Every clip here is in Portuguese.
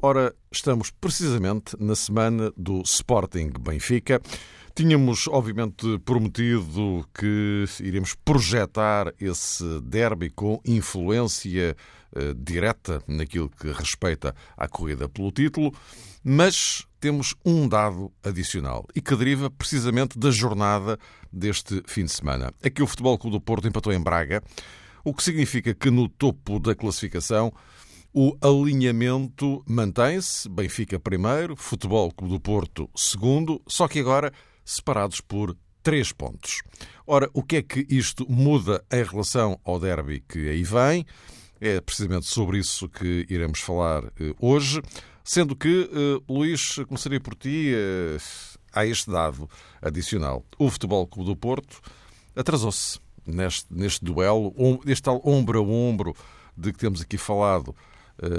Ora, estamos precisamente na semana do Sporting Benfica. Tínhamos, obviamente, prometido que iríamos projetar esse derby com influência eh, direta naquilo que respeita à corrida pelo título, mas temos um dado adicional e que deriva precisamente da jornada deste fim de semana. Que o Futebol Clube do Porto empatou em Braga, o que significa que no topo da classificação o alinhamento mantém-se, Benfica primeiro, Futebol Clube do Porto segundo, só que agora separados por três pontos. Ora, o que é que isto muda em relação ao derby que aí vem? É precisamente sobre isso que iremos falar eh, hoje, sendo que, eh, Luís, começaria por ti. Eh, há este dado adicional. O Futebol Clube do Porto atrasou-se neste, neste duelo, este tal ombro a ombro de que temos aqui falado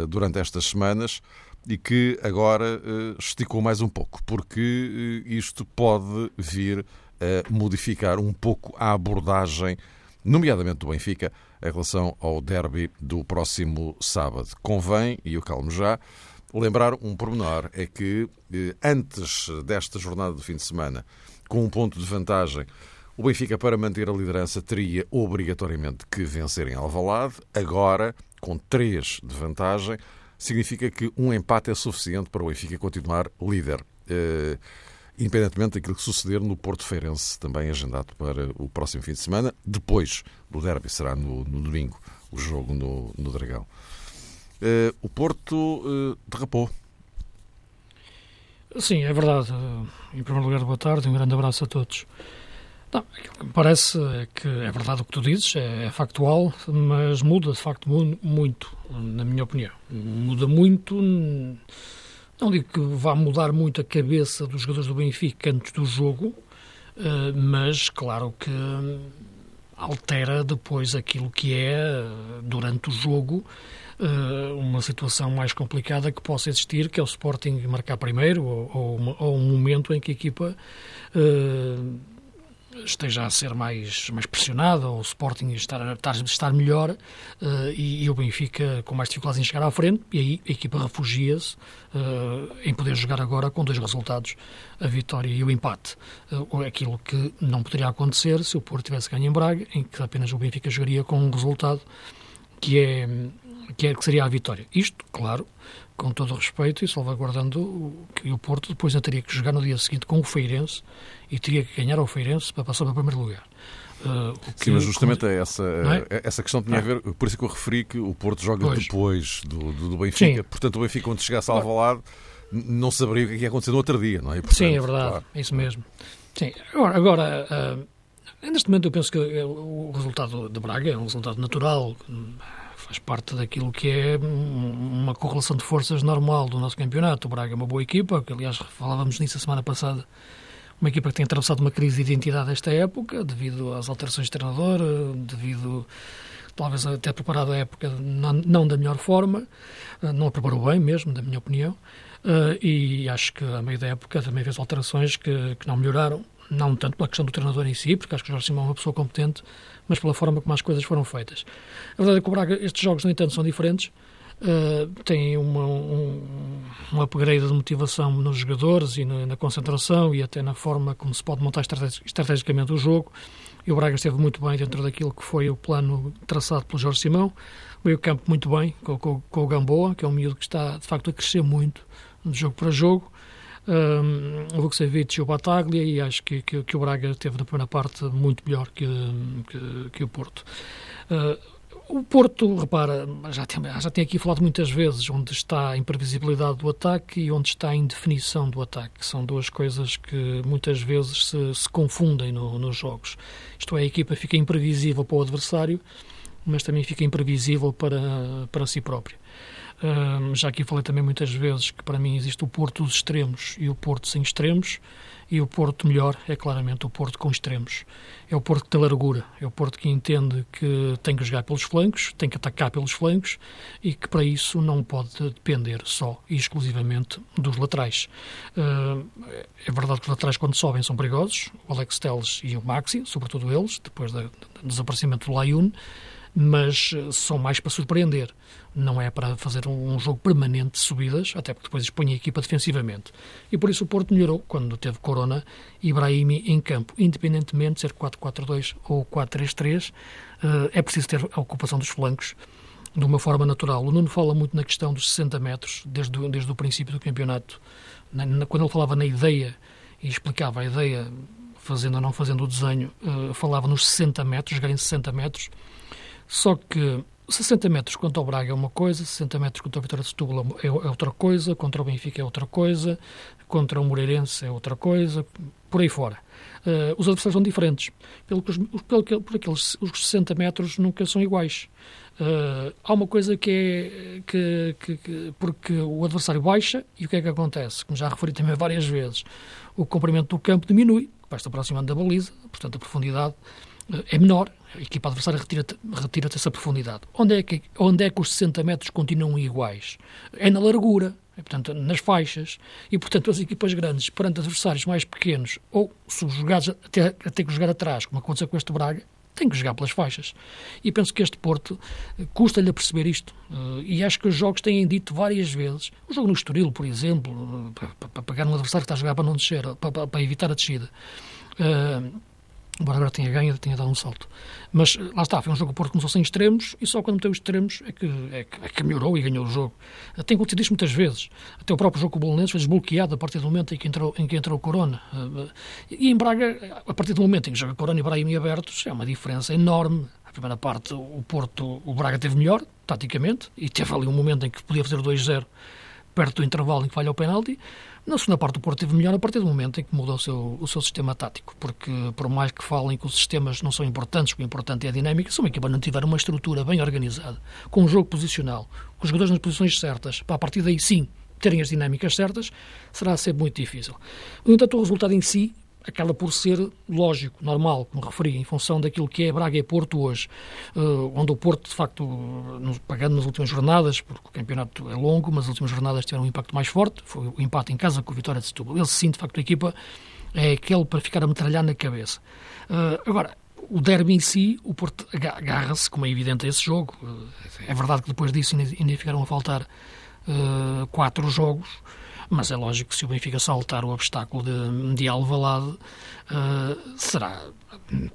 durante estas semanas e que agora esticou mais um pouco, porque isto pode vir a modificar um pouco a abordagem, nomeadamente do Benfica, em relação ao derby do próximo sábado. Convém, e eu calmo já, lembrar um pormenor: é que eh, antes desta jornada do fim de semana, com um ponto de vantagem, o Benfica, para manter a liderança, teria obrigatoriamente que vencer em Alvalade. Agora, com três de vantagem, significa que um empate é suficiente para o Benfica continuar líder. Uh, independentemente daquilo que suceder no Porto Feirense, também agendado para o próximo fim de semana, depois do derby, será no, no domingo, o jogo no, no Dragão. Uh, o Porto uh, derrapou. Sim, é verdade. Em primeiro lugar, boa tarde, um grande abraço a todos. Não, aquilo que me parece é que é verdade o que tu dizes, é, é factual, mas muda de facto muito, na minha opinião. Muda muito não digo que vá mudar muito a cabeça dos jogadores do Benfica antes do jogo, eh, mas claro que altera depois aquilo que é, durante o jogo, eh, uma situação mais complicada que possa existir, que é o Sporting marcar primeiro, ou, ou, ou um momento em que a equipa esteja a ser mais, mais pressionada, ou o Sporting estar, estar, estar melhor uh, e, e, o Benfica com mais dificuldades em chegar à frente, e aí a equipa refugia-se uh, em poder jogar agora com dois resultados, a vitória e o empate. Uh, aquilo que não poderia acontecer se o Porto tivesse ganho em Braga, em que apenas o Benfica jogaria com um resultado que é que, é, que seria a vitória. Isto, claro, com todo o respeito e salvaguardando que o Porto depois ainda teria que jogar no dia seguinte com o Feirense e teria que ganhar ao Feirense para passar para o primeiro lugar. Uh, que, Sim, mas justamente como... essa, é? essa questão tinha a ver, por isso que eu referi que o Porto joga pois. depois do, do, do Benfica. Sim. Portanto, o Benfica, quando chegasse a Alvalade, não saberia o que é ia acontecer no outro dia, não é? Portanto, Sim, é verdade, claro. é isso mesmo. Sim, agora, agora uh, neste momento eu penso que o resultado de Braga é um resultado natural, faz parte daquilo que é uma correlação de forças normal do nosso campeonato. O Braga é uma boa equipa, que aliás falávamos nisso a semana passada, uma equipa que tem atravessado uma crise de identidade esta época, devido às alterações de treinador, devido talvez a ter preparado a época não, não da melhor forma, não a preparou bem mesmo, da minha opinião, e acho que a meio da época também fez alterações que, que não melhoraram, não tanto pela questão do treinador em si, porque acho que o Jorge Simão é uma pessoa competente, mas pela forma como as coisas foram feitas. A verdade é que o Braga, estes jogos, no entanto, são diferentes. Uh, têm uma, um, um upgrade de motivação nos jogadores e na, na, concentração e até na forma como se pode montar estrategicamente o jogo. E o Braga esteve muito bem dentro daquilo que foi o plano traçado pelo Jorge Simão. Veio o campo muito bem com, com, com o Gamboa, que é um miúdo que está de facto a crescer muito de jogo para jogo um, o Vukcevic e o Bataglia e acho que, que, que, o Braga teve na primeira parte muito melhor que, que, que o Porto. Uh, o Porto, repara, já tem, já tem aqui falado muitas vezes onde está a imprevisibilidade do ataque e onde está a indefinição do ataque. São duas coisas que muitas vezes se, se confundem no, nos jogos. Isto é, a equipa fica imprevisível para o adversário, mas também fica imprevisível para, para si própria. Já aqui falei também muitas vezes que para mim existe o Porto dos extremos e o Porto sem extremos. E o Porto melhor é claramente o Porto com extremos. É o Porto que tem largura, é o Porto que entende que tem que jogar pelos flancos, tem que atacar pelos flancos e que para isso não pode depender só e exclusivamente dos laterais. É verdade que os laterais, quando sobem, são perigosos, o Alex Telles e o Maxi, sobretudo eles, depois do desaparecimento do Layun mas eh, são mais para surpreender. Não é para fazer um jogo permanente de subidas, até porque depois expõe a equipa defensivamente. E por isso o Porto melhorou quando teve Corona e Brahimi em campo. Independentemente de ser 4-4-2 ou 4-3-3, eh, é preciso ter a ocupação dos flancos de uma forma natural. O Nuno fala muito na questão dos 60 metros, desde, o, desde o princípio do campeonato. Quando ele falava na ideia e explicava a ideia, fazendo ou não fazendo o desenho, eh, falava nos 60 metros, jogar em 60 metros só que 60 metros contra o Braga é uma coisa, 60 metros contra o Vitória de Setúbal é, é outra coisa, contra o Benfica é outra coisa, contra o Moreirense é outra coisa, por aí fora. Uh, os adversários são diferentes. Pelo que, pelo que, por aqueles, os 60 metros nunca são iguais. Uh, há uma coisa que é que, que, que, porque o adversário baixa e o que é que acontece? Como já referi também várias vezes, o comprimento do campo diminui, vai-se aproximando da baliza, portanto a profundidade é menor, a equipa adversária retira-te retira essa profundidade. Onde é, que, onde é que os 60 metros continuam iguais? É na largura, é, portanto, nas faixas, e portanto as equipas grandes perante adversários mais pequenos, ou subjugados até, até que jogar atrás, como aconteceu com este Braga, tem que jogar pelas faixas. E penso que este Porto eh, custa-lhe a perceber isto. Eh, e acho que os jogos têm dito várias vezes, o jogo no Estoril, por exemplo, eh, para, para pegar um adversário que está a jogar para não descer, para, para evitar a descida embora agora tenha ganho, tenha dado um salto. Mas lá está, foi um jogo que o Porto começou sem extremos e só quando meteu os extremos é que, é que, é que melhorou e ganhou o jogo. Tem acontecido isto muitas vezes. Até o próprio jogo com o Bolonense foi desbloqueado a partir do momento em que entrou, em que entrou o Corona. E em Braga, a partir do momento em que joga Corona e Brahim abertos, é uma diferença enorme. A primeira parte, o Porto, o Braga teve melhor, taticamente, e teve ali um momento em que podia fazer 2-0 perto do intervalo em que falha o penalti. Na segunda parte, o Porto teve melhor a partir do momento em que mudou o seu, o seu sistema tático, porque por mais que falem que os sistemas não são importantes, o importante é a dinâmica, se uma equipa não tiver uma estrutura bem organizada, com um jogo posicional, com os jogadores nas posições certas, para a partir daí sim terem as dinâmicas certas, será sempre muito difícil. No entanto, o resultado em si acaba por ser lógico, normal, como referi, em função daquilo que é Braga e Porto hoje, uh, onde o Porto, de facto, pagando nas últimas jornadas, porque o campeonato é longo, mas as últimas jornadas tiveram um impacto mais forte, foi o empate em casa com a vitória de Setúbal. Ele sim, de facto, a equipa é aquele para ficar a metralhar na cabeça. Uh, agora, o derby em si, o Porto agarra-se, como é evidente, a esse jogo. Uh, é verdade que depois disso ainda ficaram a faltar quatro jogos, mas é lógico que se o Benfica saltar o obstáculo de, de Alvalade, uh, será,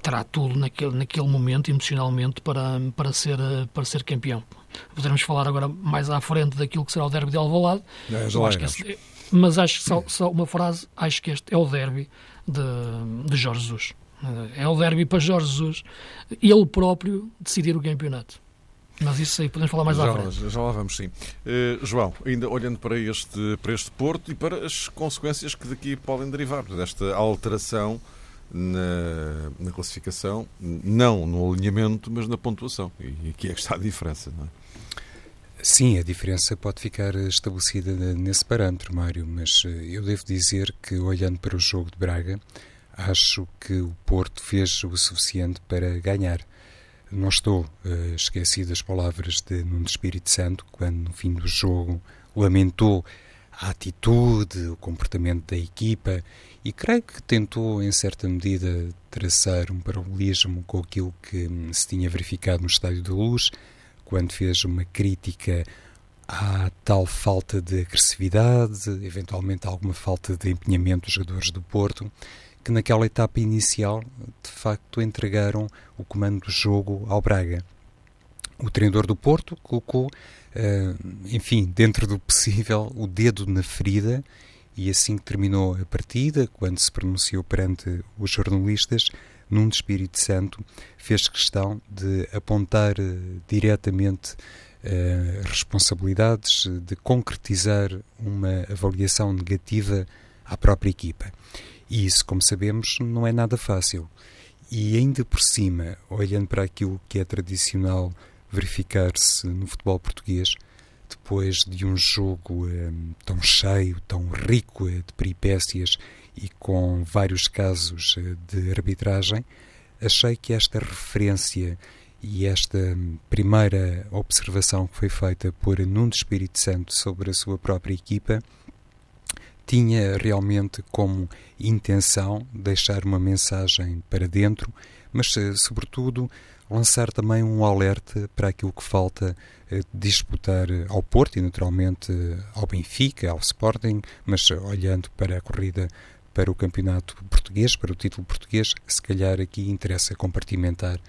terá tudo naquele, naquele momento, emocionalmente, para, para, ser, para ser campeão. Poderemos falar agora mais à frente daquilo que será o derby de Alvalade. É, acho que mas acho que só, só, uma frase, acho que este é o derby de, de Jorge Jesus. É o derby para Jorge Jesus, ele próprio decidir o campeonato. Mas isso aí podemos falar mais já, à frente. Já lá vamos, sim. Uh, João, ainda olhando para este, para este Porto e para as consequências que daqui podem derivar desta alteração na, na classificação, não no alinhamento, mas na pontuação. E aqui é que está a diferença, não é? Sim, a diferença pode ficar estabelecida nesse parâmetro, Mário, mas eh, eu devo dizer que, olhando para o jogo de Braga, acho que o Porto fez o suficiente para ganhar. Não estou uh, esquecido das palavras de Nuno Espírito Santo, quando no fim do jogo lamentou a atitude, o comportamento da equipa e creio que tentou, em certa medida, traçar um paralelismo com aquilo que hum, se tinha verificado no Estádio da Luz, quando fez uma crítica à tal falta de agressividade, eventualmente alguma falta de empenhamento dos jogadores do Porto que naquela etapa inicial, de facto, entregaram o comando do jogo ao Braga. O treinador do Porto colocou, uh, enfim, dentro do possível, o dedo na ferida e assim que terminou a partida, quando se pronunciou perante os jornalistas, num Espírito Santo fez questão de apontar uh, diretamente uh, responsabilidades, de concretizar uma avaliação negativa à própria equipa. E isso, como sabemos, não é nada fácil. E ainda por cima, olhando para aquilo que é tradicional verificar-se no futebol português, depois de um jogo um, tão cheio, tão rico de peripécias e com vários casos de arbitragem, achei que esta referência e esta primeira observação que foi feita por Nuno Espírito Santo sobre a sua própria equipa tinha realmente como intenção deixar uma mensagem para dentro, mas, eh, sobretudo, lançar também um alerta para aquilo que falta eh, disputar ao Porto e, naturalmente, ao Benfica, ao Sporting, mas olhando para a corrida para o campeonato português, para o título português, se calhar aqui interessa compartimentar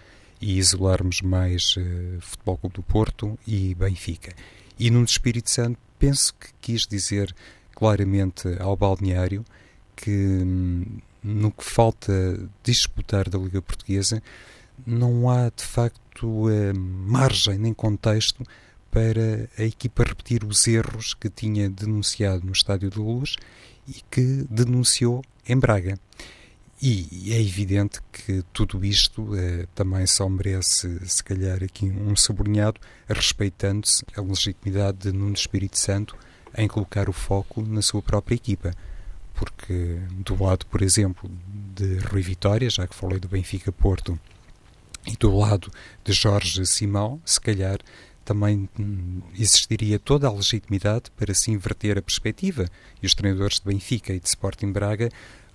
e isolarmos mais uh, Futebol Clube do Porto e Benfica. E no Espírito Santo penso que quis dizer claramente ao balneário que hum, no que falta disputar da Liga Portuguesa não há de facto uh, margem nem contexto para a equipa repetir os erros que tinha denunciado no Estádio da Luz e que denunciou em Braga. E é evidente que tudo isto eh, também só merece, se calhar, aqui um sublinhado, respeitando-se a legitimidade de Nuno Espírito Santo em colocar o foco na sua própria equipa. Porque, do lado, por exemplo, de Rui Vitória, já que falei do Benfica Porto, e do lado de Jorge Simão, se calhar também hum, existiria toda a legitimidade para se inverter a perspectiva e os treinadores de Benfica e de Sporting Braga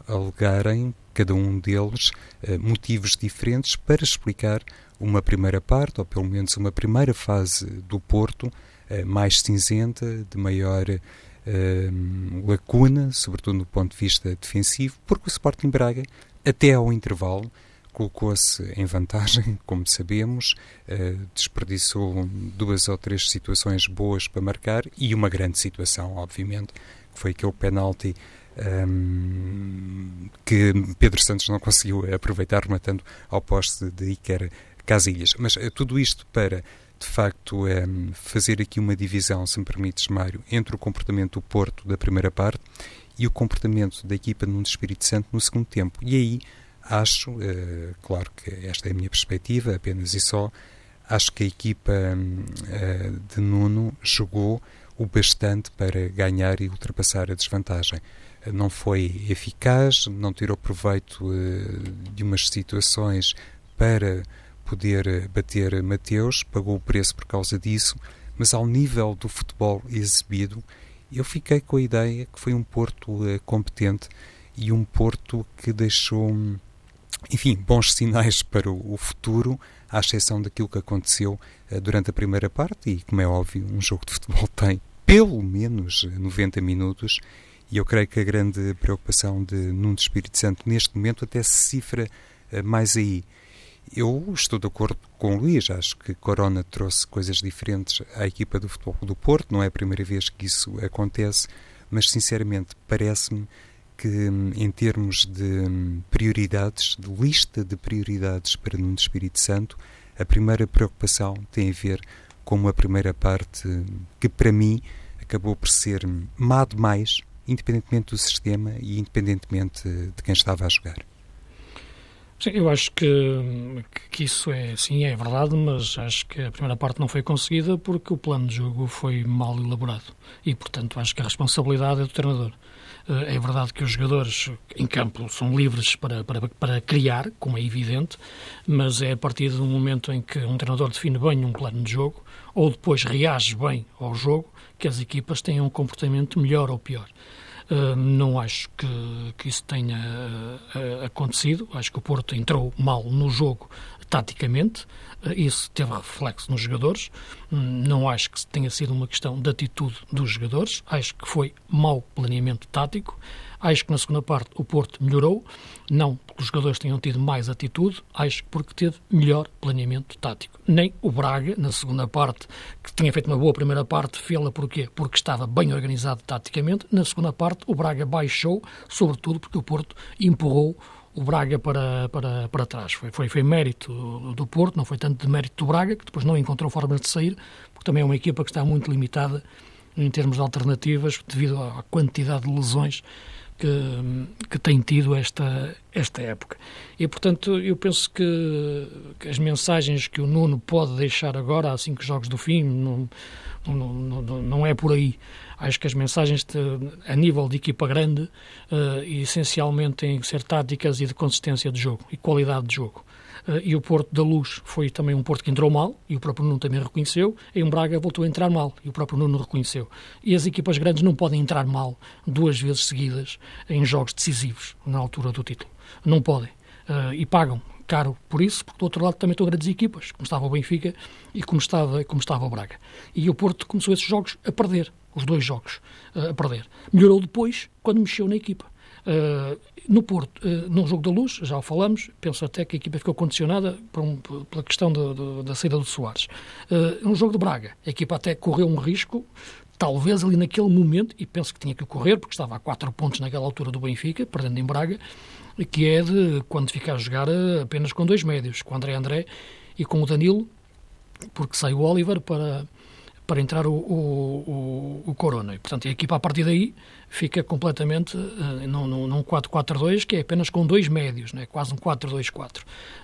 alegarem, cada um deles, eh, motivos diferentes para explicar uma primeira parte, ou pelo menos uma primeira fase do Porto, mais cinzenta, de maior eh, lacuna, sobretudo do ponto de vista defensivo, porque o Sporting Braga, até ao intervalo, colocou-se em vantagem, como sabemos, desperdiçou duas ou três situações boas para marcar e uma grande situação, obviamente, que foi aquele penalti um, que Pedro Santos não conseguiu aproveitar, rematando ao poste de Iker Casilhas. Mas tudo isto para, de facto, um, fazer aqui uma divisão, se me permites, Mário, entre o comportamento do Porto da primeira parte e o comportamento da equipa no Espírito Santo no segundo tempo. E aí acho, uh, claro que esta é a minha perspectiva, apenas e só, acho que a equipa uh, de Nuno jogou o bastante para ganhar e ultrapassar a desvantagem não foi eficaz, não tirou proveito uh, de umas situações para poder eh, bater Mateus, pagou o preço por causa disso, mas ao nível do futebol exibido, eu fiquei com a ideia que foi um Porto uh, competente e um Porto que deixou, enfim, bons sinais para o, futuro, à exceção daquilo que aconteceu uh, durante a primeira parte, e como é óbvio, um jogo de futebol tem pelo menos 90 minutos e eu creio que a grande preocupação de Nuno Espírito Santo neste momento até se cifra mais aí. Eu estou de acordo com o Luís, acho que Corona trouxe coisas diferentes à equipa do Futebol do Porto, não é a primeira vez que isso acontece, mas sinceramente parece-me que em termos de prioridades, de lista de prioridades para Nuno Espírito Santo, a primeira preocupação tem a ver com uma primeira parte que para mim acabou por ser má demais independentemente do sistema e independentemente de quem estava a jogar. Sim, eu acho que, que isso é, sim, é verdade, mas acho que a primeira parte não foi conseguida porque o plano de jogo foi mal elaborado e, portanto, acho que a responsabilidade é do treinador. Eh, é verdade que os jogadores em campo são livres para, para, para criar, como é evidente, mas é a partir do momento em que um treinador define bem um plano de jogo ou depois reage bem ao jogo que as equipas tenham um comportamento melhor ou pior. Uh, não acho que, que isso tenha uh, acontecido. Acho que o Porto entrou mal no jogo taticamente. Uh, isso teve reflexo nos jogadores. Hum, não acho que tenha sido uma questão de atitude dos jogadores. Acho que foi mau planeamento tático. Acho que na segunda parte o Porto melhorou, não porque os jogadores tenham tido mais atitude, acho que porque teve melhor planeamento tático. Nem o Braga, na segunda parte, que tinha feito uma boa primeira parte, fê-la porquê? Porque estava bem organizado taticamente. Na segunda parte, o Braga baixou, sobretudo porque o Porto empurrou o Braga para, para, para trás. Foi, foi, foi mérito do Porto, não foi tanto de mérito do Braga, que depois não encontrou formas de sair, porque também é uma equipa que está muito limitada em termos de alternativas devido à quantidade de lesões que, que tem tido esta, esta época. E, portanto, eu penso que, que, as mensagens que o Nuno pode deixar agora, a cinco jogos do fim, não, não, não, não é por aí. Acho que as mensagens de, a nível de equipa grande, uh, essencialmente, têm que ser táticas e de consistência de jogo e qualidade de jogo. Uh, e o Porto da Luz foi também um Porto que entrou mal, e o próprio Nuno também reconheceu. Em Braga voltou a entrar mal, e o próprio Nuno reconheceu. E as equipas grandes não podem entrar mal duas vezes seguidas em jogos decisivos, na altura do título. Não podem. Uh, e pagam caro por isso, porque do outro lado também estão grandes equipas, como estava o Benfica e como estava, como estava o Braga. E o Porto começou esses jogos a perder, os dois jogos uh, a perder. Melhorou depois quando mexeu na equipa. Uh, no Porto, uh, no jogo da luz, já o falamos, penso até que a equipa ficou condicionada um, pela questão da saída do Soares. Uh, no jogo de Braga, a equipa até correu um risco, talvez ali naquele momento, e penso que tinha que correr, porque estava a quatro pontos naquela altura do Benfica, perdendo em Braga, que é de quando fica a jogar apenas com dois médios, com o André André e com o Danilo, porque sai o Oliver para para entrar o, o, o, Corona. E, portanto, a equipa a partir daí fica completamente uh, num, num 4-4-2, que é apenas com dois médios, né? quase um 4-2-4.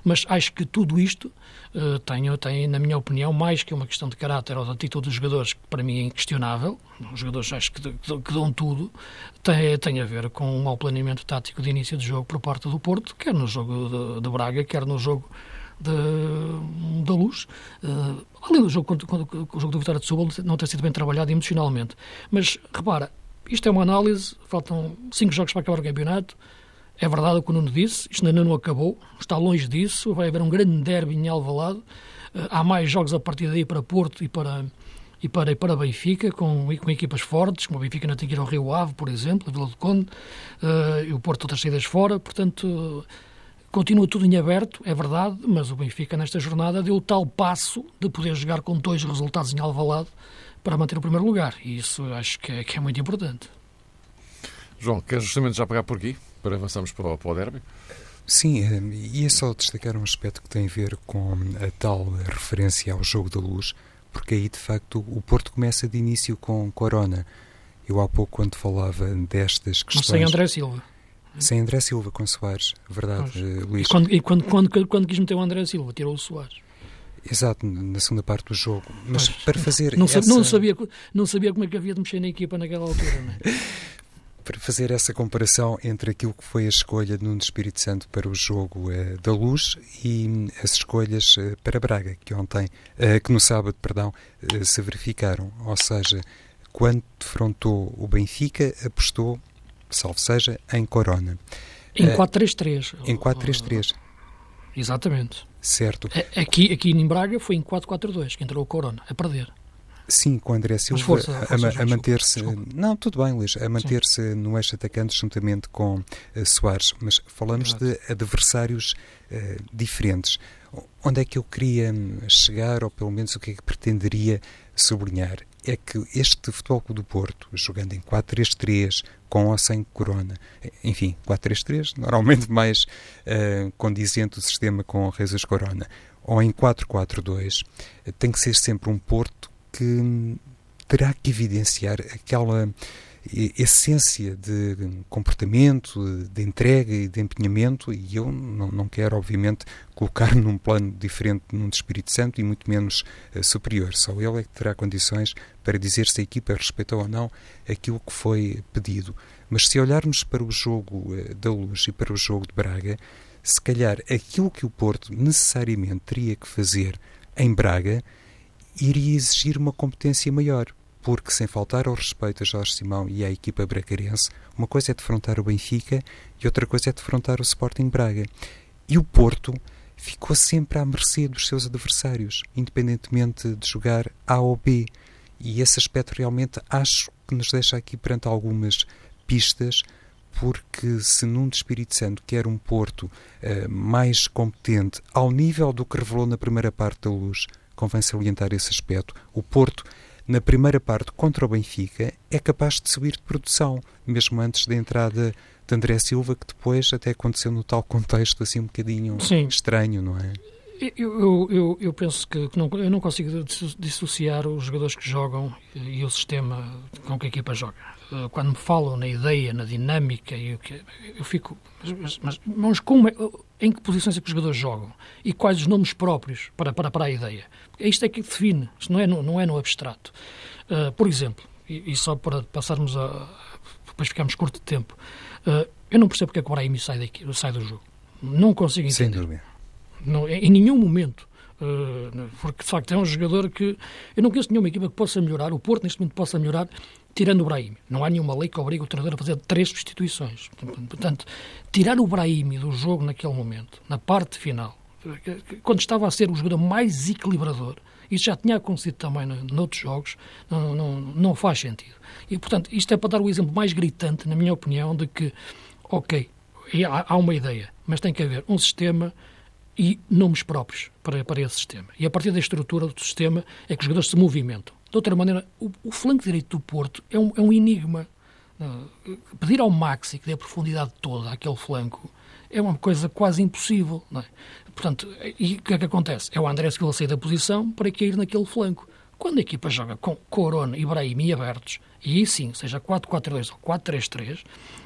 Mas acho que tudo isto uh, tem, tem, na minha opinião, mais que uma questão de caráter ou de atitude dos jogadores, que para mim é inquestionável, os jogadores acho que, que dão tudo, tem, tem a ver com um mau planeamento tático de início de jogo por parte do Porto, quer no jogo de, de Braga, quer no jogo de, da luz. Uh, além do jogo, quando, o jogo do Vitória de Setúbal não ter sido bem trabalhado emocionalmente. Mas, repara, isto é uma análise, faltam cinco jogos para acabar o campeonato. É verdade o que o Nuno disse, isto ainda não acabou, está longe disso, vai haver um grande derby em Alvalade. Uh, há mais jogos a partir daí para Porto e para, e para, e para Benfica, com, com equipas fortes, como a Benfica não tem que ir ao Rio Ave, por exemplo, a Vila do Conde, uh, e o Porto outras saídas fora, portanto Continua tudo em aberto, é verdade, mas o Benfica nesta jornada deu o tal passo de poder jogar com dois resultados em Alvalade para manter o primeiro lugar. E isso acho que é, que é muito importante. João, queres justamente já pegar por aqui, para avançarmos para o, para o derby? Sim, eh, e é só destacar um aspecto que tem a ver com a tal referência ao jogo da luz, porque aí de facto o Porto começa de início com Corona. Eu há pouco, quando falava destas questões. Mas sem André Silva. Sem André Silva com Soares, verdade, pois. Luís. E quando, e quando, quando, quando quis meter o André Silva, tirou o Soares. Exato, na segunda parte do jogo. Mas pois. para fazer. Não, essa... não, sabia, não sabia como é que havia de mexer na equipa naquela altura, não é? para fazer essa comparação entre aquilo que foi a escolha de Nuno Espírito Santo para o jogo uh, da Luz e as escolhas para Braga, que ontem, que no sábado, perdão, se verificaram. Ou seja, quando defrontou o Benfica, apostou salvo seja, em Corona. Em 4-3-3. Eh, em 4-3-3. Exatamente. Certo. Aqui, aqui em Braga foi em 4-4-2 que entrou o Corona, a perder. Sim, com o André Silva força, a, a, a manter-se. Não, tudo bem, Luís, a manter-se no eixo atacante juntamente com uh, Soares, mas falamos Exato. de adversários uh, diferentes. Onde é que eu queria hum, chegar, ou pelo menos o que é que pretenderia sublinhar? É que este Futebol Clube do Porto, jogando em 4-3-3, com ou sem corona. Enfim, 4-3-3, normalmente mais uh, condizente o sistema com Jesus Corona. Ou em 4-4-2, tem que ser sempre um Porto que terá que evidenciar aquela essência de comportamento, de entrega e de empenhamento, e eu não, não quero, obviamente, colocar num plano diferente num de Espírito Santo e muito menos uh, superior. Só ele é que terá condições para dizer se a equipa respeitou ou não aquilo que foi pedido. Mas se olharmos para o jogo uh, da Luz e para o jogo de Braga, se calhar aquilo que o Porto necessariamente teria que fazer em Braga iria exigir uma competência maior porque, sem faltar ao respeito a Jorge Simão e à equipa bracarense, uma coisa é defrontar o Benfica e outra coisa é defrontar o Sporting Braga. E o Porto ficou sempre à mercê dos seus adversários, independentemente de jogar A ou B. E esse aspecto realmente acho que nos deixa aqui perante algumas pistas, porque se num de Espírito Santo quer um Porto uh, mais competente, ao nível do que revelou na primeira parte da luz, convém salientar esse aspecto. O Porto na primeira parte contra o Benfica, é capaz de subir de produção, mesmo antes da entrada de André Silva, que depois até aconteceu no tal contexto assim um bocadinho Sim. estranho, não é? Eu, eu, eu penso que, que, não, eu não consigo dissociar os jogadores que jogam e o sistema com que a equipa joga. Eh, quando me falam na ideia, na dinâmica, eu, eu fico. Mas, mas, mas como, é, em que posições é que os jogadores jogam? E quais os nomes próprios para, para, para a ideia? Isto é que define, isto não é no, não é no abstrato. Uh, por exemplo, e, e, só para passarmos a. depois ficamos curto de tempo, uh, eu não percebo porque é que o Brahimi sai, daqui, sai do jogo. Não consigo entender. Sem dúvida. Não, em nenhum momento. Porque de facto é um jogador que eu não conheço nenhuma equipa que possa melhorar, o Porto neste momento possa melhorar, tirando o Brahim. Não há nenhuma lei que obrigue o treinador a fazer três substituições. Portanto, tirar o Brahim do jogo naquele momento, na parte final, quando estava a ser o jogador mais equilibrador, isso já tinha acontecido também noutros jogos, não, não, não faz sentido. E, portanto, isto é para dar o exemplo mais gritante, na minha opinião, de que, ok, há, uma ideia, mas tem que haver um sistema e nomes próprios para, para esse sistema. E a partir da estrutura do sistema é que os jogadores se movimentam. De outra maneira, o, o flanco direito do Porto é um, é um enigma. Pedir ao Maxi que dê a profundidade toda àquele flanco é uma coisa quase impossível. É? Portanto, e o que é que acontece? É o André Silva sair da posição para cair naquele flanco. Quando a equipa joga com Corona e Brahim abertos, e aí sim, seja 4-4-2 ou 4-3-3,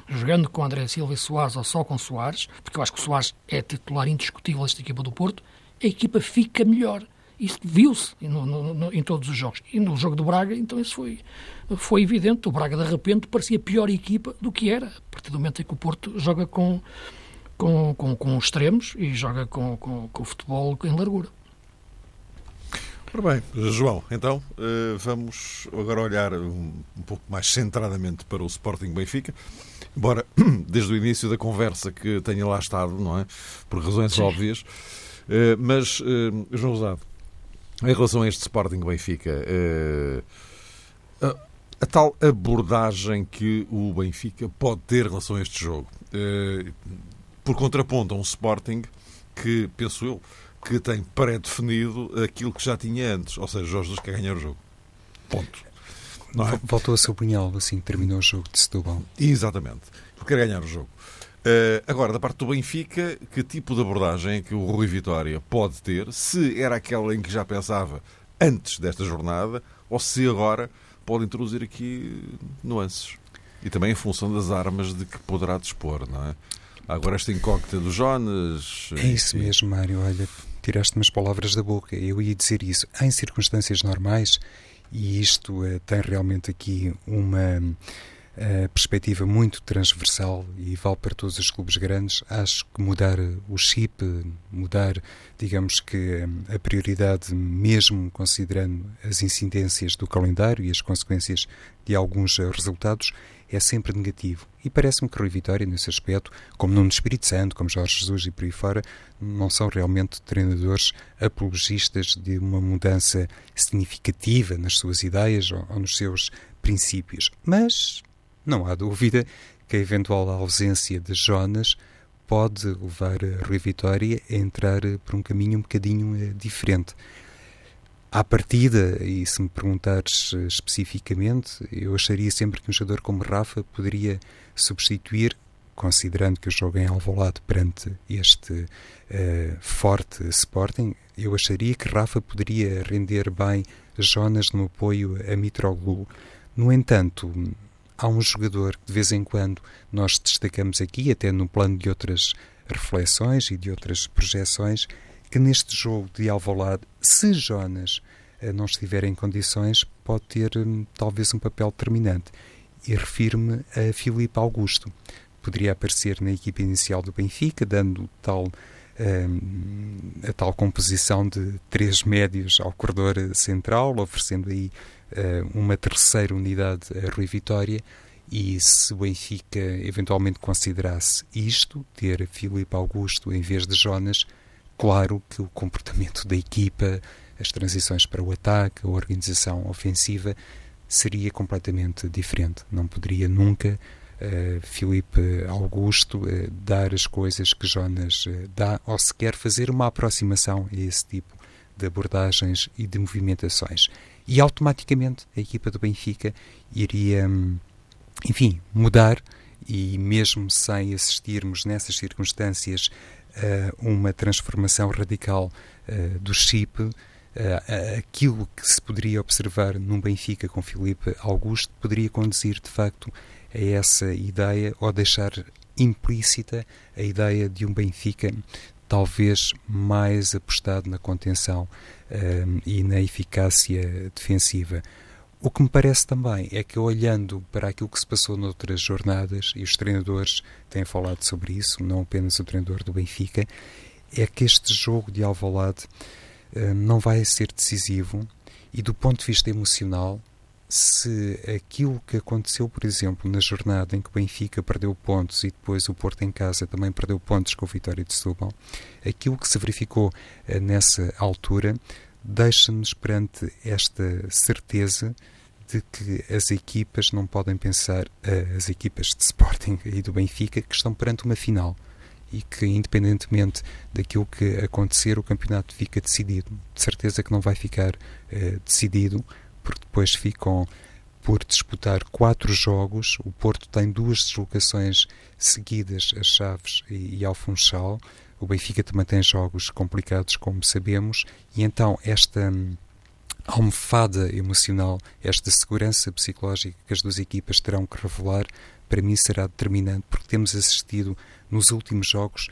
jogando com André Silva e Soares ou só com Soares, porque eu acho que o Soares é titular indiscutível desta equipa do Porto, a equipa fica melhor. Isso viu-se em todos os jogos. E no jogo do Braga, então isso foi, foi evidente. O Braga, de repente, parecia pior equipa do que era, a partir do momento em que o Porto joga com, com, com, com extremos e joga com, com, com o futebol em largura. Ora bem, João, então eh, vamos agora olhar um, pouco mais centradamente para o Sporting Benfica. Embora desde o início da conversa que tenha lá estado, não é? Por razões Sim. óbvias. Eh, mas, eh, João Rosado, em relação a este Sporting Benfica, a, a tal abordagem que o Benfica pode ter em relação a este jogo, por contraponto a um Sporting que, penso eu, que tem pré-definido aquilo que já tinha antes, ou seja, Jorge Jesus quer ganhar o jogo. Ponto. Não é? Voltou a seu punhal assim que terminou o jogo de Setúbal. Exatamente. Porque quer ganhar o jogo. Uh, agora, da parte do Benfica, que tipo de abordagem é que o Rui Vitória pode ter? Se era aquela em que já pensava antes desta jornada, ou se agora pode introduzir aqui nuances. E também em função das armas de que poderá dispor, não é? Agora esta incógnita do Jonas. É isso mesmo, Mário. Olha, tiraste-me as palavras da boca. Eu ia dizer isso. Em circunstâncias normais, e isto uh, tem realmente aqui uma uh, perspectiva muito transversal e vale para todos os clubes grandes, acho que mudar o chip, mudar, digamos que a prioridade, mesmo considerando as incidências do calendário e as consequências de alguns resultados, é sempre negativo. E parece-me que Rui Vitória, nesse aspecto, como Nuno Espírito Santo, como Jorge Jesus e por aí fora, não são realmente treinadores apologistas de uma mudança significativa nas suas ideias ou, ou nos seus princípios. Mas não há dúvida que a eventual ausência de Jonas pode levar a Rui Vitória a entrar por um caminho um bocadinho eh, diferente. À partida, e se me perguntares eh, especificamente, eu acharia sempre que um jogador como Rafa poderia substituir, considerando que o jogo em Alvalade perante este uh, forte Sporting, eu acharia que Rafa poderia render bem Jonas no apoio a Mitroglou. No entanto, há um jogador que de vez em quando nós destacamos aqui, até no plano de outras reflexões e de outras projeções, que neste jogo de Alvalade, se Jonas eh, não estiver em condições, pode ter hum, talvez um papel determinante. E refiro-me a Filipe Augusto. Poderia aparecer na equipa inicial do Benfica, dando tal, um, a tal composição de três médios ao corredor central, oferecendo aí uh, uma terceira unidade a Rui Vitória. E se o Benfica eventualmente considerasse isto, ter Filipe Augusto em vez de Jonas, Claro que o comportamento da equipa, as transições para o ataque, a organização ofensiva seria completamente diferente. Não poderia nunca uh, Filipe Augusto uh, dar as coisas que Jonas uh, dá ou sequer fazer uma aproximação a esse tipo de abordagens e de movimentações. E automaticamente a equipa do Benfica iria, hum, enfim, mudar e mesmo sem assistirmos nessas circunstâncias uma transformação radical do chip Uh, aquilo que se poderia observar num Benfica com Filipe Augusto poderia conduzir de facto a essa ideia ou deixar implícita a ideia de um Benfica talvez mais apostado na contenção uh, e na eficácia defensiva. O que me parece também é que, olhando para aquilo que se passou noutras jornadas, e os treinadores têm falado sobre isso, não apenas o treinador do Benfica, é que este jogo de Alvalade uh, não vai ser decisivo e, do ponto de vista emocional, se aquilo que aconteceu, por exemplo, na jornada em que o Benfica perdeu pontos e depois o Porto em casa também perdeu pontos com a vitória de Setúbal, aquilo que se verificou eh, nessa altura deixa-nos perante esta certeza de que as equipas não podem pensar, eh, as equipas de Sporting e do Benfica, que estão perante uma final e que, independentemente daquilo que acontecer, o campeonato fica decidido. De certeza que não vai ficar uh, decidido porque depois ficam por disputar quatro jogos. O Porto tem duas deslocações seguidas a Chaves e ao Funchal. O Benfica também tem jogos complicados, como sabemos, e então esta hum, almofada emocional, esta segurança psicológica que as duas equipas terão que revelar, para mim será determinante, porque temos assistido nos últimos jogos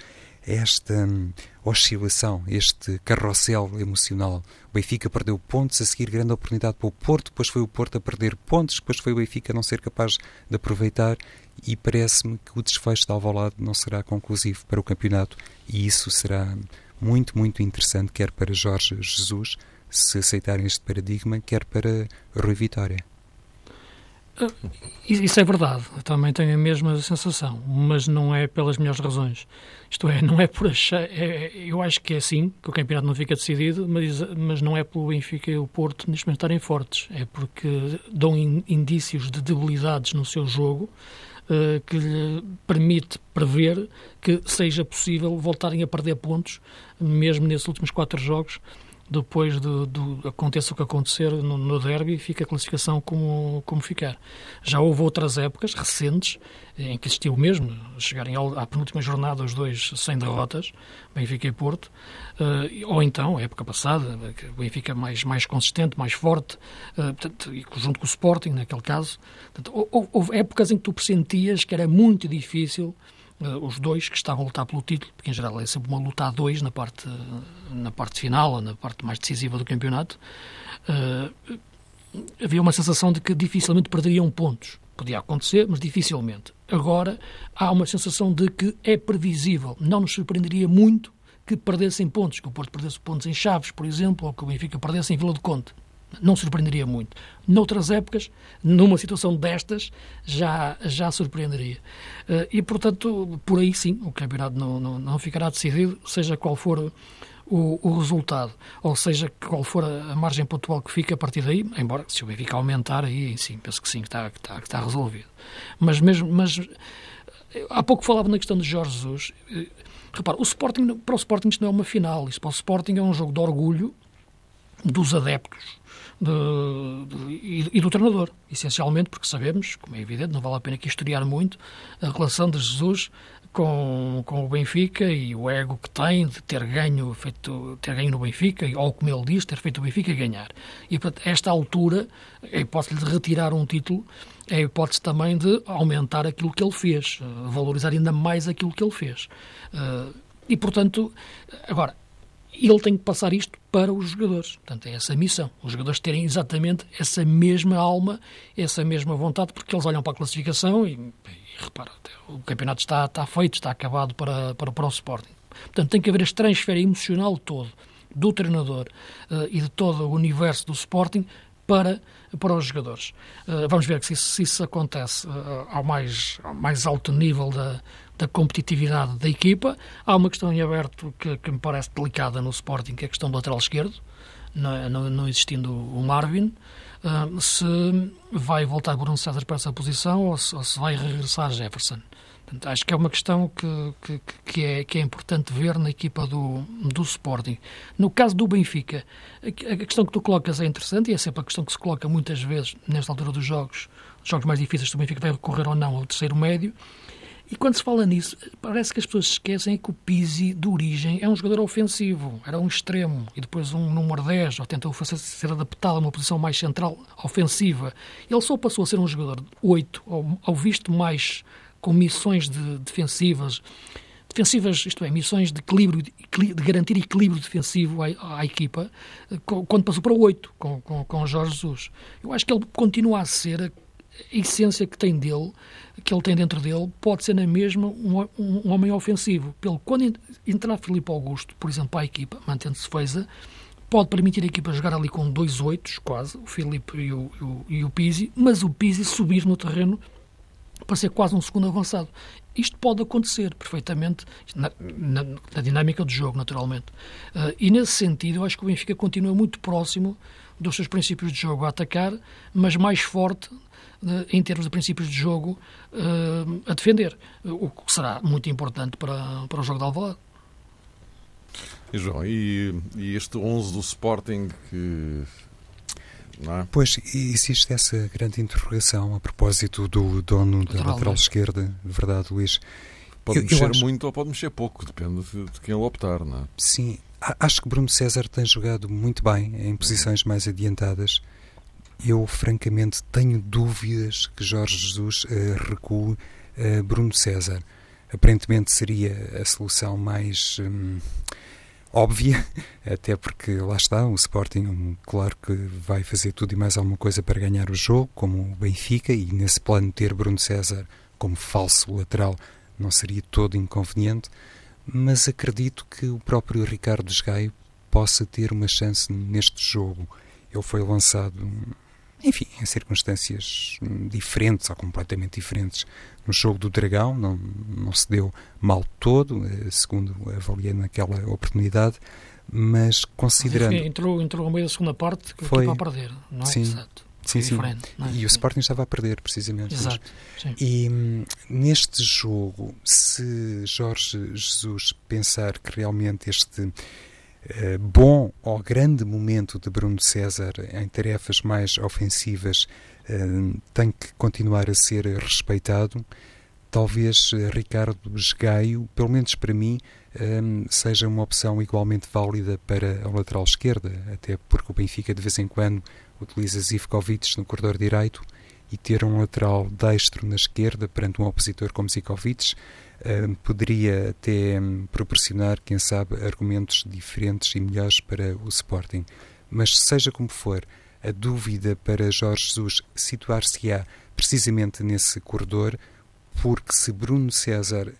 esta hum, oscilação, este carrossel emocional. O Benfica perdeu pontos, a seguir grande oportunidade para o Porto, depois foi o Porto a perder pontos, depois foi o Benfica a não ser capaz de aproveitar e parece-me que o desfecho de Alvalade não será conclusivo para o campeonato e isso será muito, muito interessante, quer para Jorge Jesus, se aceitarem este paradigma, quer para Rui Vitória. Isso é verdade, eu também tenho a mesma sensação, mas não é pelas melhores razões. Isto é, não é por achar. É, eu acho que é assim, que o campeonato não fica decidido, mas, mas não é pelo Benfica e o Porto neste momento estarem fortes. É porque dão in, indícios de debilidades no seu jogo uh, que lhe permite prever que seja possível voltarem a perder pontos, mesmo nesses últimos quatro jogos depois do, do, aconteça o que acontecer no, no derby, fica a classificação como, como ficar. Já houve outras épocas recentes em que existiu mesmo, chegarem à penúltima jornada os dois sem derrotas, Benfica e Porto, uh, ou então, a época passada, Benfica mais, mais consistente, mais forte, uh, portanto, junto com o Sporting, naquele caso. Portanto, houve épocas em que tu pressentias que era muito difícil os dois que estavam a lutar pelo título, porque em geral é sempre uma luta a dois na parte, na parte final, ou na parte mais decisiva do campeonato, uh, havia uma sensação de que dificilmente perderiam pontos. Podia acontecer, mas dificilmente. Agora há uma sensação de que é previsível, não nos surpreenderia muito que perdessem pontos, que o Porto perdesse pontos em Chaves, por exemplo, ou que o Benfica perdesse em Vila do Conde não surpreenderia muito. Noutras épocas, numa situação destas, já, já surpreenderia. Uh, e, portanto, por aí sim, o campeonato não, não, não ficará decidido, seja qual for o, o, resultado, ou seja, qual for a, margem pontual que fica a partir daí, embora se o Benfica aumentar, aí sim, penso que sim, que está, que está, que está resolvido. Mas mesmo, mas há pouco falava na questão de Jorge Jesus. Eh, repara, o Sporting, para o Sporting isto não é uma final, para o Sporting é um jogo de orgulho dos adeptos e, e, do treinador, essencialmente, porque sabemos, como é evidente, não vale a pena aqui historiar muito, a relação de Jesus com, com o Benfica e o ego que tem de ter ganho, feito, ter ganho no Benfica, ou como ele diz, ter feito o Benfica ganhar. E, portanto, esta altura, a hipótese de retirar um título, é a hipótese também de aumentar aquilo que ele fez, valorizar ainda mais aquilo que ele fez. Eh, e, portanto, agora, ele tem que passar isto para os jogadores. Portanto, é essa a missão. Os jogadores terem exatamente essa mesma alma, essa mesma vontade, porque eles olham para a classificação e, e repara, o campeonato está, está feito, está acabado para, para, para o Sporting. Portanto, tem que haver este transfer emocional todo do treinador uh, e de todo o universo do Sporting para, para os jogadores. Uh, vamos ver se se isso acontece uh, ao, mais, ao mais alto nível da, da competitividade da equipa. Há uma questão em aberto que, que me parece delicada no Sporting, que é a questão do lateral esquerdo, não, não, não existindo o Marvin. Uh, se vai voltar Bruno César para essa posição ou se, ou se vai regressar Jefferson. Portanto, acho que é uma questão que, que, que, é, que é importante ver na equipa do, do Sporting. No caso do Benfica, a, a questão que tu colocas é interessante e é sempre a questão que se coloca muitas vezes nesta altura dos jogos, os jogos mais difíceis do Benfica vai recorrer ou não ao terceiro médio E quando se fala nisso, parece que as pessoas esquecem que o Pizzi, de origem, é um jogador ofensivo, era um extremo e depois um número 10, ou tentou ser adaptado a uma posição mais central, ofensiva. Ele só passou a ser um jogador 8, ao, ao visto mais com missões de, defensivas, defensivas, isto é, missões de equilíbrio, de garantir equilíbrio defensivo à, à equipa, quando passou para o 8, com, com, com Jorge Jesus. Eu acho que ele continua a ser essência que tem dele, que ele tem dentro dele, pode ser na mesma um, um, um homem ofensivo. Pelo quando entrar Filipe Augusto, por exemplo, para a equipa, mantendo-se Feza, pode permitir a equipa jogar ali com dois oitos, quase, o Filipe e o, o, e o Pizzi, mas o Pizzi subir no terreno para ser quase um segundo avançado. Isto pode acontecer perfeitamente na, na, na dinâmica do jogo, naturalmente. Uh, e nesse sentido, eu acho que o Benfica continua muito próximo dos seus princípios de jogo a atacar, mas mais forte em termos de princípios de jogo uh, a defender, o que será muito importante para, para o jogo de Alvalade. E João, e, e, este 11 do Sporting que. É? Pois, existe essa grande interrogação a propósito do dono da lateral esquerda, verdade, Luís? Pode eu, mexer eu acho... muito ou pode mexer pouco, depende de, de quem ele optar, não é? Sim, acho que Bruno César tem jogado muito bem em posições mais adiantadas eu francamente tenho dúvidas que Jorge Jesus uh, recue uh, Bruno César. Aparentemente seria a solução mais um, óbvia, até porque lá está, o Sporting, um, claro que vai fazer tudo e mais alguma coisa para ganhar o jogo, como o Benfica, e nesse plano ter Bruno César como falso lateral não seria todo inconveniente, mas acredito que o próprio Ricardo Esgaio possa ter uma chance neste jogo. Ele foi lançado enfim, em circunstâncias diferentes ou completamente diferentes. No jogo do Dragão não, não se deu mal todo, eh, segundo avaliei naquela oportunidade, mas considerando... Enfim, entrou, entrou no meio da segunda parte que foi a perder, não é? Sim. Exato. Sim, sim. É? E o Sporting estava a perder, precisamente. Exato. E hum, neste jogo, se Jorge Jesus pensar que realmente este bom ou grande momento de Bruno César em tarefas mais ofensivas uh, tem que continuar a ser respeitado. Talvez uh, Ricardo Esgaio, pelo menos para mim, seja uma opção igualmente válida para a lateral esquerda, até porque o Benfica de vez em quando utiliza Zivkovic no corredor direito e ter um lateral destro na esquerda perante um opositor como Zivkovic poderia até hum, proporcionar, quem sabe, argumentos diferentes e melhores para o Sporting. Mas seja como for, a dúvida para Jorge Jesus situar-se-á precisamente nesse corredor, porque se Bruno César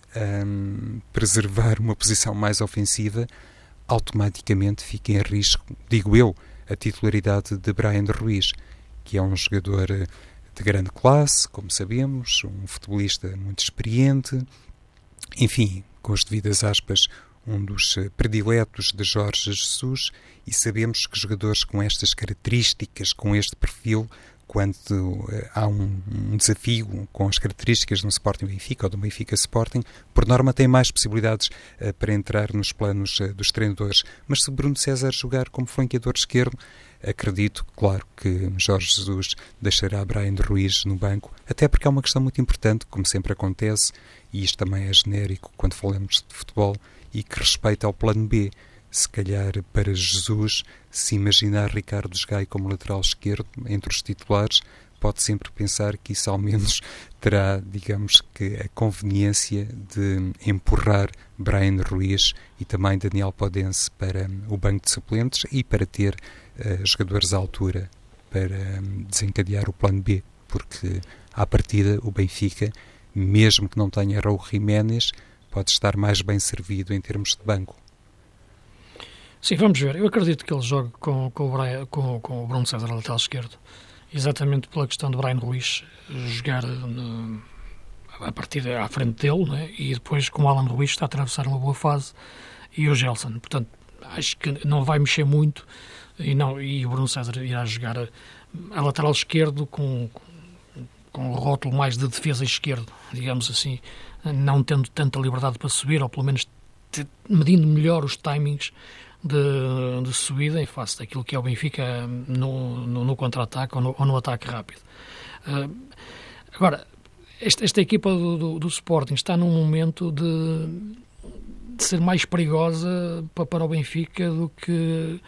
um, preservar uma posição mais ofensiva, automaticamente fica em risco, digo eu, a titularidade de Brian Ruiz, que é um jogador eh, de grande classe, como sabemos, um futebolista muito experiente, enfim, com as devidas aspas, um dos eh, prediletos de Jorge Jesus e sabemos que jogadores com estas características, com este perfil, quando uh, há um, um, desafio com as características de um Sporting Benfica ou do Benfica Sporting, por norma tem mais possibilidades uh, para entrar nos planos uh, dos treinadores. Mas se Bruno César jogar como flanqueador esquerdo, acredito, claro, que Jorge Jesus deixará Brian Ruiz no banco, até porque é uma questão muito importante, como sempre acontece, e isto também é genérico quando falamos de futebol, e que respeita ao plano B. Se calhar para Jesus, se imaginar Ricardo Gai como lateral esquerdo entre os titulares, pode sempre pensar que isso ao menos terá, digamos que, a conveniência de empurrar Brian Ruiz e também Daniel Podense para o banco de suplentes e para ter uh, jogadores à altura para um, desencadear o plano B, porque à partida o Benfica mesmo que não tenha Raul Jiménez, pode estar mais bem servido em termos de banco. Sim, vamos ver. Eu acredito que ele jogue com, com, o, Brian, com, com o Bruno César lateral esquerdo, exatamente pela questão de Brian Ruiz jogar no, a partir à frente dele, né? e depois com o Alan Ruiz está a atravessar uma boa fase e o Gelson. Portanto, acho que não vai mexer muito e, não, e o Bruno César irá jogar a lateral esquerdo com, com o rótulo mais de defesa esquerdo, digamos assim, não tendo tanta liberdade para subir, ou pelo menos medindo melhor os timings de, de subida em face daquilo que é o Benfica no, no, no contra-ataque ou, ou, no ataque rápido. Uh, agora, esta, esta equipa do, do, do, Sporting está num momento de, de ser mais perigosa para, para o Benfica do que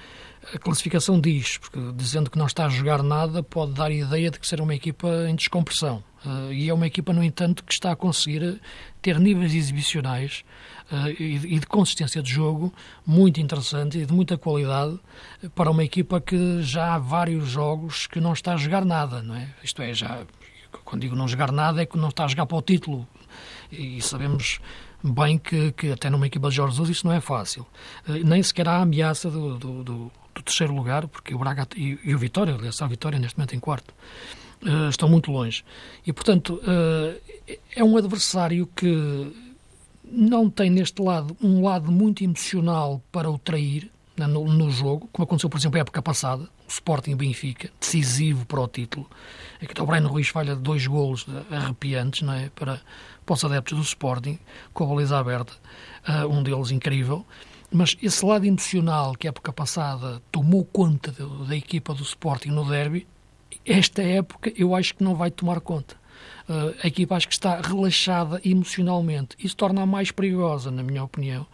a classificação diz, porque dizendo que não está a jogar nada pode dar a ideia de que será uma equipa em descompressão. Uh, e é uma equipa, no entanto, que está a conseguir ter níveis exibicionais uh, e, e, de consistência de jogo muito interessante e de muita qualidade para uma equipa que já há vários jogos que não está a jogar nada, não é? Isto é, já quando digo não jogar nada é que não está a jogar para o título e sabemos bem que, que até numa equipa de Jorge Jesus isso não é fácil. Uh, nem sequer há ameaça do, do, do do terceiro lugar, porque o Braga e, e o Vitória, aliás, a Vitória neste momento em quarto, uh, estão muito longe. E, portanto, uh, é um adversário que não tem neste lado um lado muito emocional para o trair né, no, no, jogo, como aconteceu, por exemplo, a época passada, o Sporting Benfica, decisivo para o título. Aqui o Brian Ruiz falha dois golos arrepiantes não é, para, para os adeptos do Sporting, com a baliza aberta, uh, um deles incrível. Mas esse lado emocional que a época passada tomou conta de, da equipa do Sporting no derby, esta época eu acho que não vai tomar conta. Uh, a equipa acho que está relaxada emocionalmente. Isso torna-a mais perigosa, na minha opinião,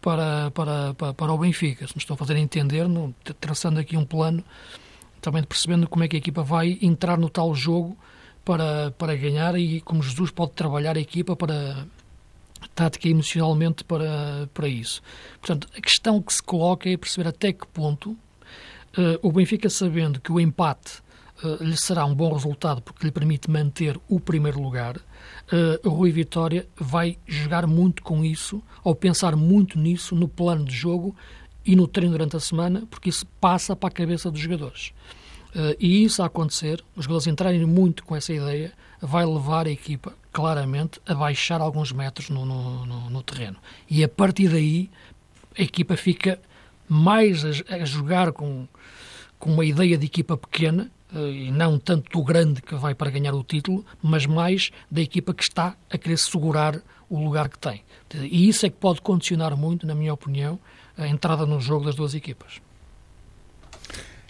para, para, para, para, o Benfica. Se me estou a fazer entender, no, traçando aqui um plano, também percebendo como é que a equipa vai entrar no tal jogo para, para ganhar e como Jesus pode trabalhar a equipa para tática emocionalmente para, para isso. Portanto, a questão que se coloca é perceber até que ponto uh, o Benfica, sabendo que o empate uh, lhe será um bom resultado porque lhe permite manter o primeiro lugar, uh, Rui Vitória vai jogar muito com isso, ou pensar muito nisso no plano de jogo e no treino durante a semana, porque isso passa para a cabeça dos jogadores. Uh, e isso a acontecer, os jogadores entrarem muito com essa ideia, vai levar a equipa claramente a baixar alguns metros no, no, no, no terreno. E a partir daí a equipa fica mais a, a, jogar com, com uma ideia de equipa pequena uh, e não tanto do grande que vai para ganhar o título, mas mais da equipa que está a querer segurar o lugar que tem. E isso é que pode condicionar muito, na minha opinião, a entrada no jogo das duas equipas.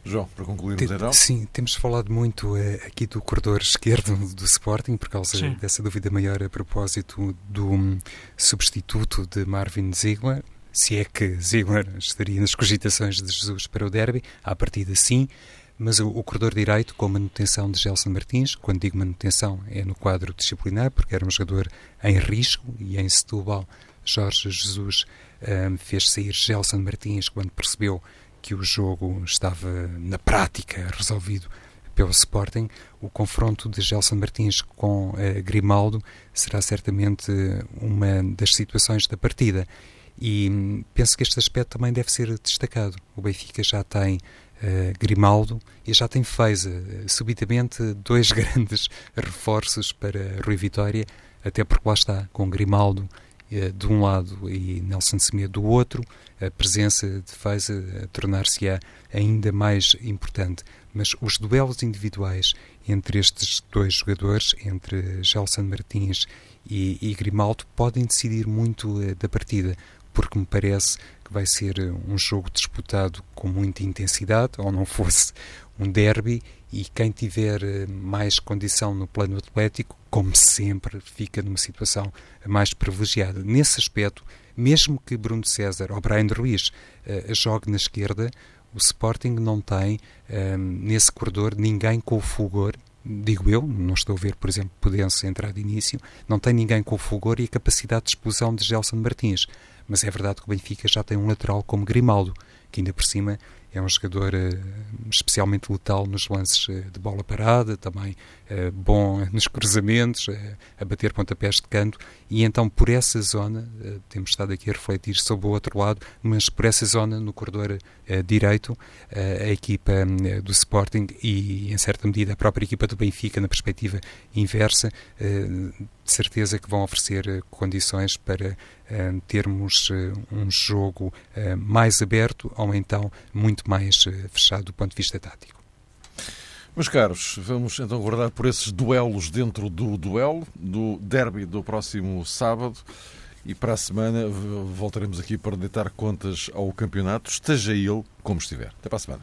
João, para concluirmos então. Sim, temos falado muito uh, aqui do corredor esquerdo do Sporting, por causa sim. dessa dúvida maior a propósito do um, substituto de Marvin Ziegler. Se é que Ziegler estaria nas cogitações de Jesus para o derby, à partida sim, mas o, o corredor direito, com a manutenção de Gelson Martins, quando digo manutenção é no quadro disciplinar, porque era um jogador em risco e em Setúbal, Jorge Jesus um, fez sair Gelson Martins quando percebeu que o jogo estava na prática resolvido pelo Sporting, o confronto de Gelson Martins com uh, Grimaldo será certamente uma das situações da partida. E hum, penso que este aspecto também deve ser destacado. O Benfica já tem uh, Grimaldo e já tem Feiza. Subitamente, dois grandes reforços para Rui Vitória, até porque lá está, com Grimaldo de um lado e Nelson Semedo do outro, a presença de Feza tornar-se-á ainda mais importante. Mas os duelos individuais entre estes dois jogadores, entre Gelson Martins e, e Grimaldo, podem decidir muito uh, da partida, porque me parece que vai ser um jogo disputado com muita intensidade, ou não fosse um derby, e quem tiver eh, mais condição no plano atlético, como sempre, fica numa situação mais privilegiada. Nesse aspecto, mesmo que Bruno César ou Brian Ruiz uh, jogue na esquerda, o Sporting não tem um, nesse corredor ninguém com o fulgor digo eu, não estou a ver, por exemplo, Pudense entrar de início, não tem ninguém com o fulgor e a capacidade de explosão de Gelson Martins. Mas é verdade que o Benfica já tem um lateral como Grimaldo, que ainda por cima é um jogador uh, especialmente letal nos lances uh, de bola parada, também uh, bom nos cruzamentos, a bater pontapés de canto, e então por essa zona, temos estado aqui a refletir sobre o outro lado, mas por essa zona, no corredor direito, a equipa do Sporting e, em certa medida, a própria equipa do Benfica, na perspectiva inversa, de certeza que vão oferecer condições para termos um jogo mais aberto ou então muito mais eh, fechado do ponto de vista tático. Meus caros, vamos então guardar por esses duelos dentro do duelo, do derby do próximo sábado. E para a semana voltaremos aqui para deitar contas ao campeonato, esteja ele como estiver. Até para a semana.